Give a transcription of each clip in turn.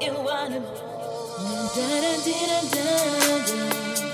in one. Da, da, da, da, da, da.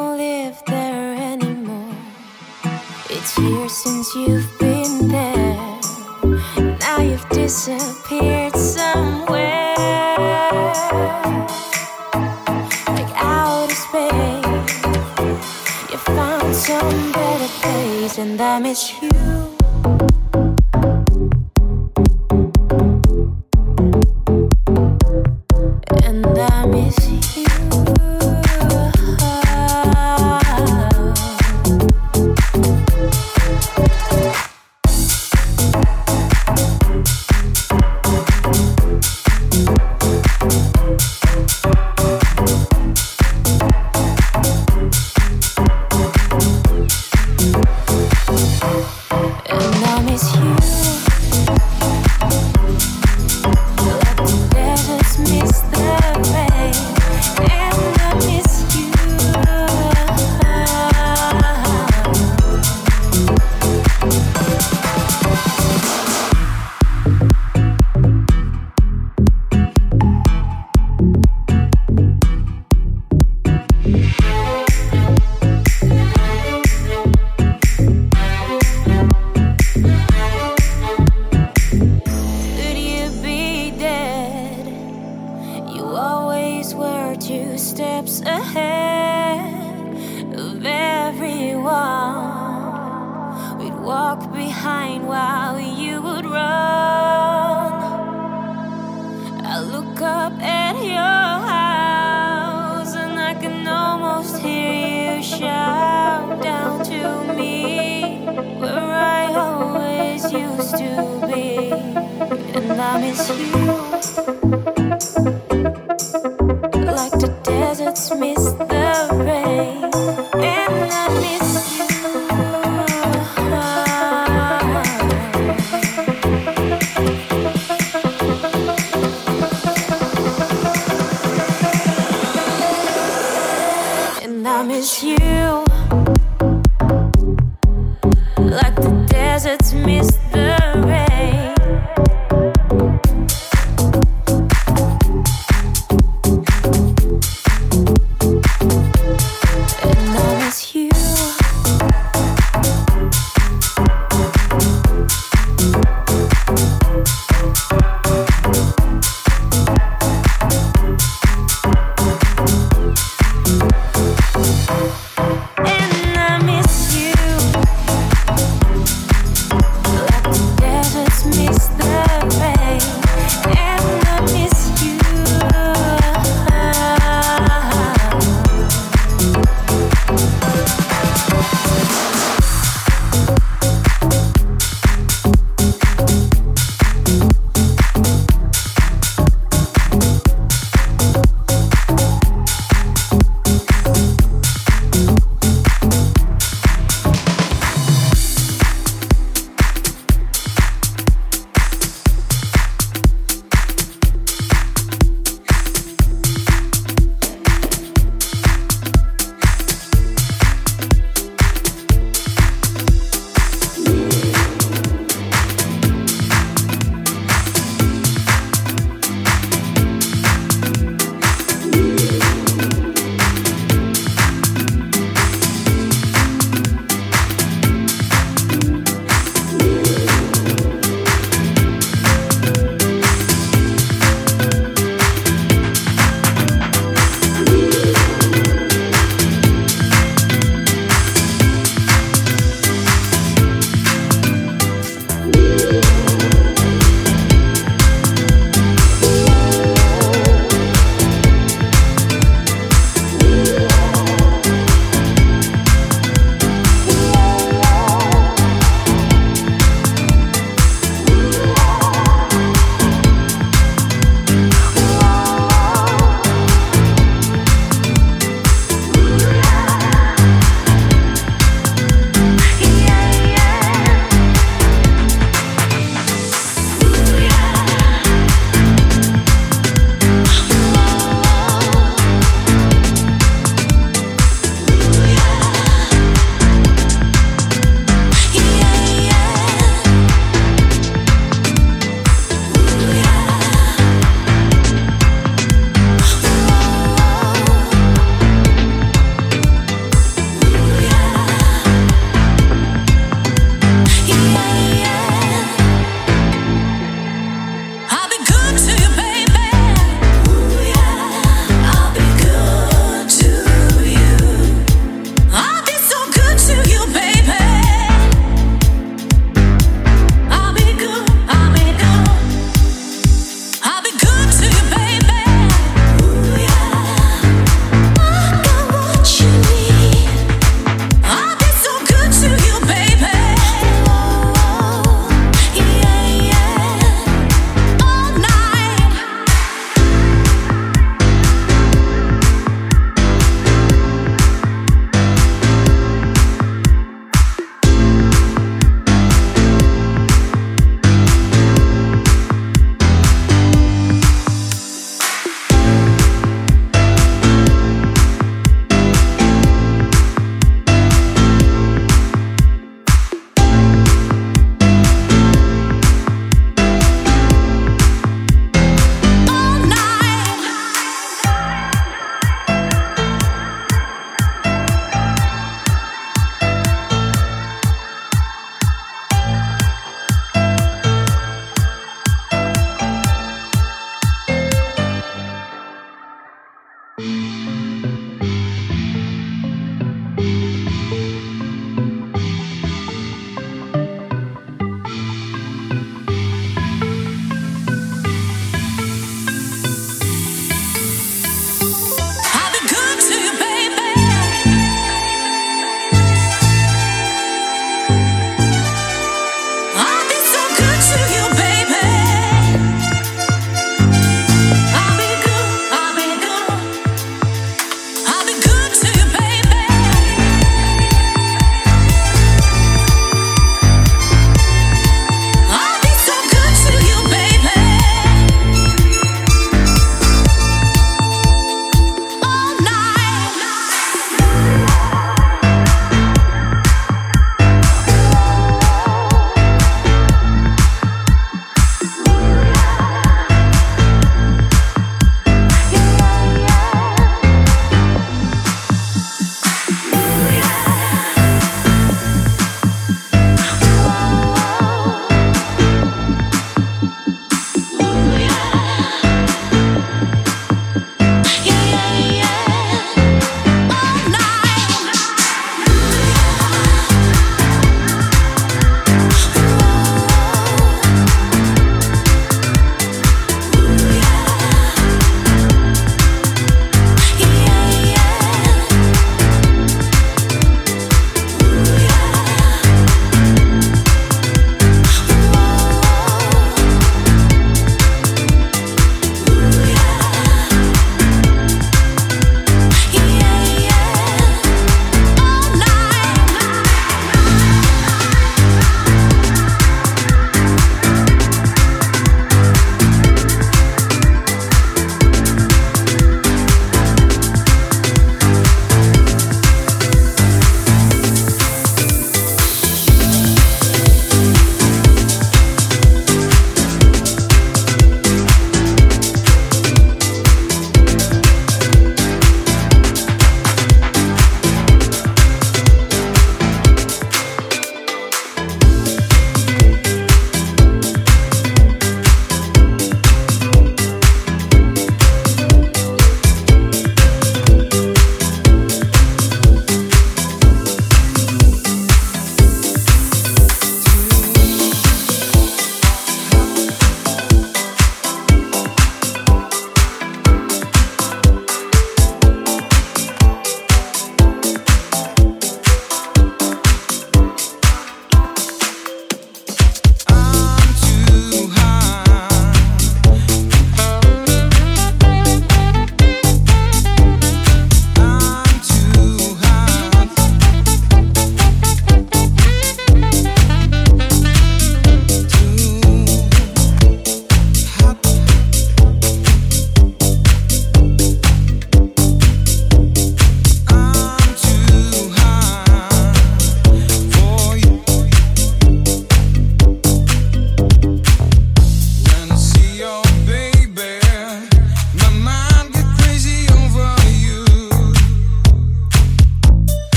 don't live there anymore. It's years since you've been there. Now you've disappeared somewhere. Like space. You found some better place, and I miss you. miss you.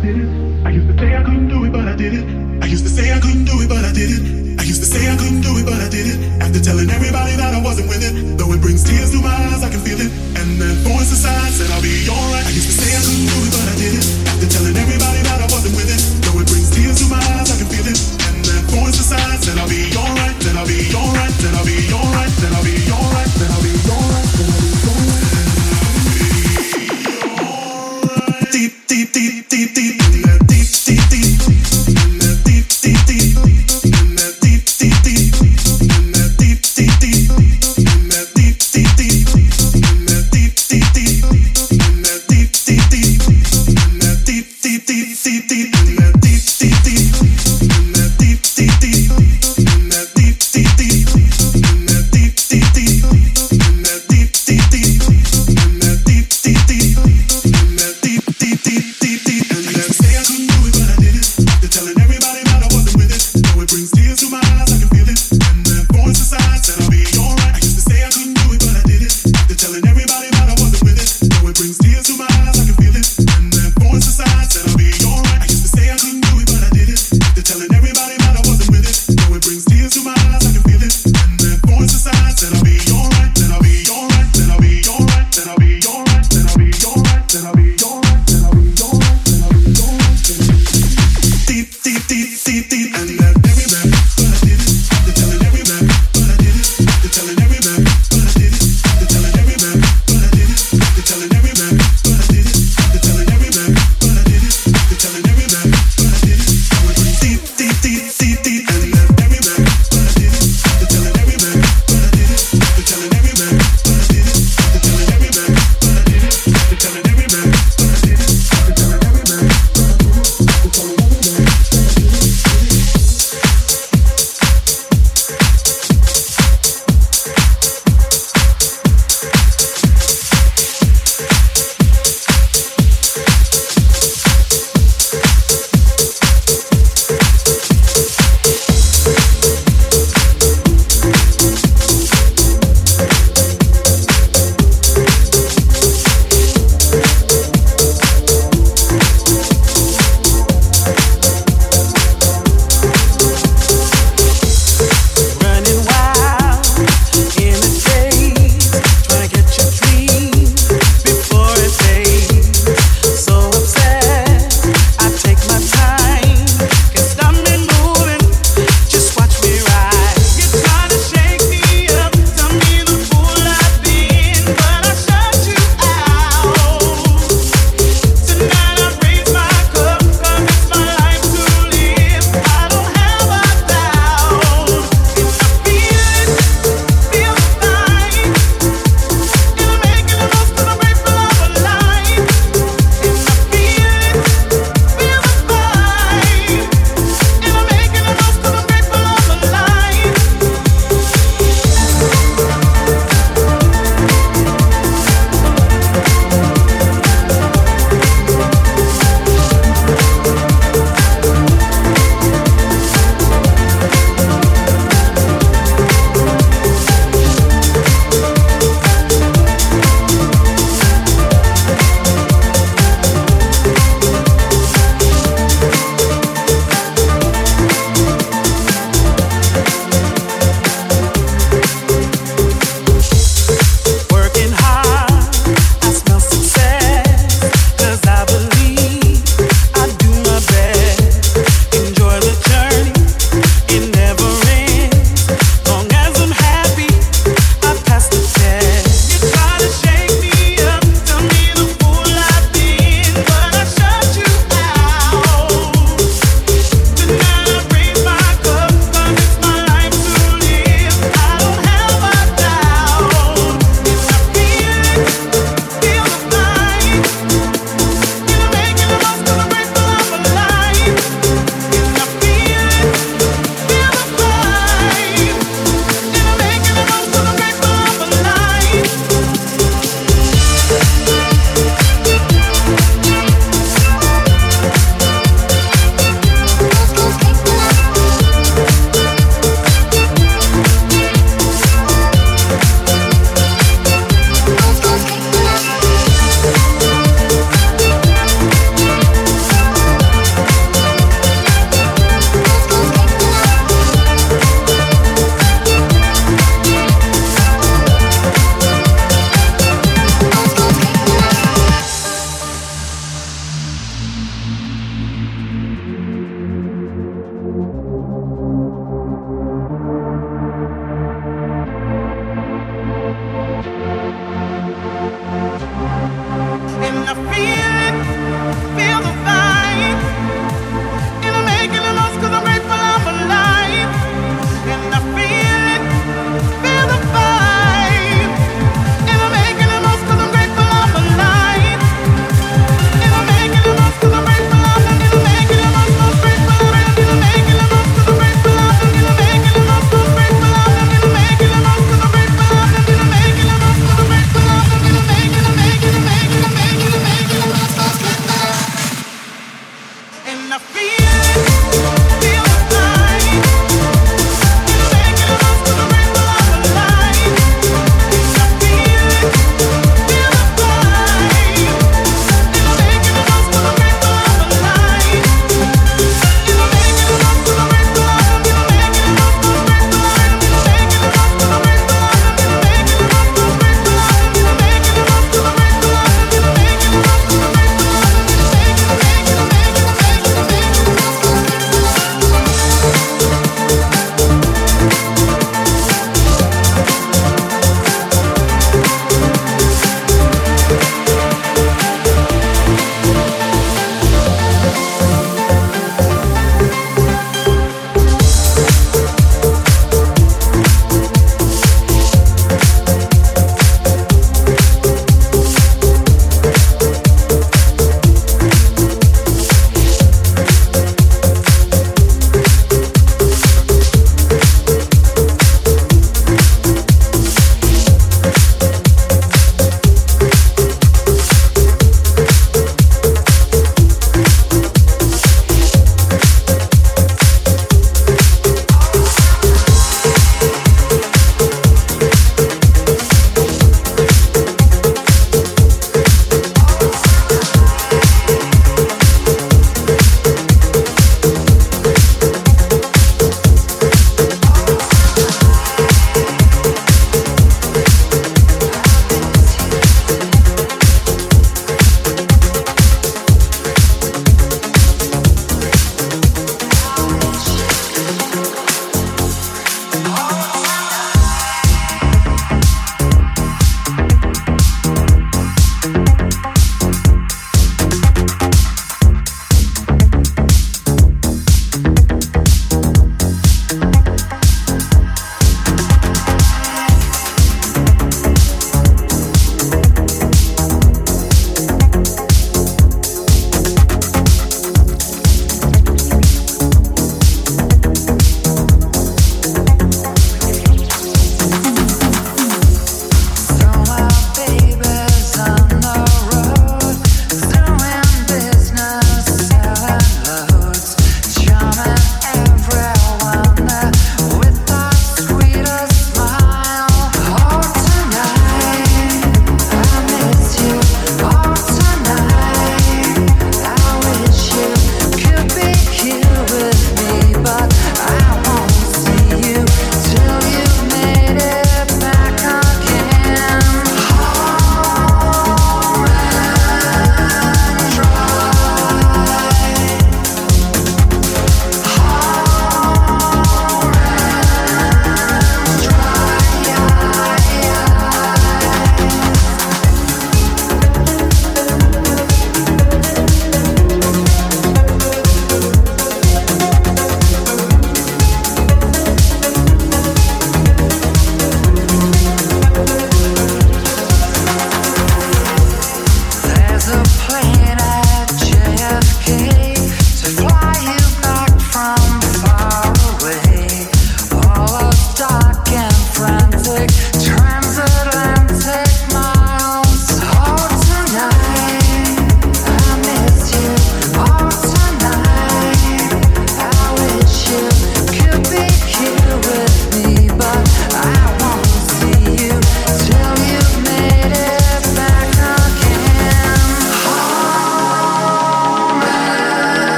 I used to say I couldn't do it, but I did it. I used to say I couldn't do it, but I did it. I used to say I couldn't do it, but I did it. After telling everybody that I wasn't with it, though it brings tears to my eyes, I can feel it. And then voice said I'll be alright. I used to say I couldn't do it, but I did it. After telling everybody that I wasn't it, though it brings tears to my eyes, I can feel it. And voice said I'll be alright, then I'll be alright, then I'll be alright, then I'll be alright, then I'll be alright, then I'll be alright. Deep, deep, deep, deep, deep. this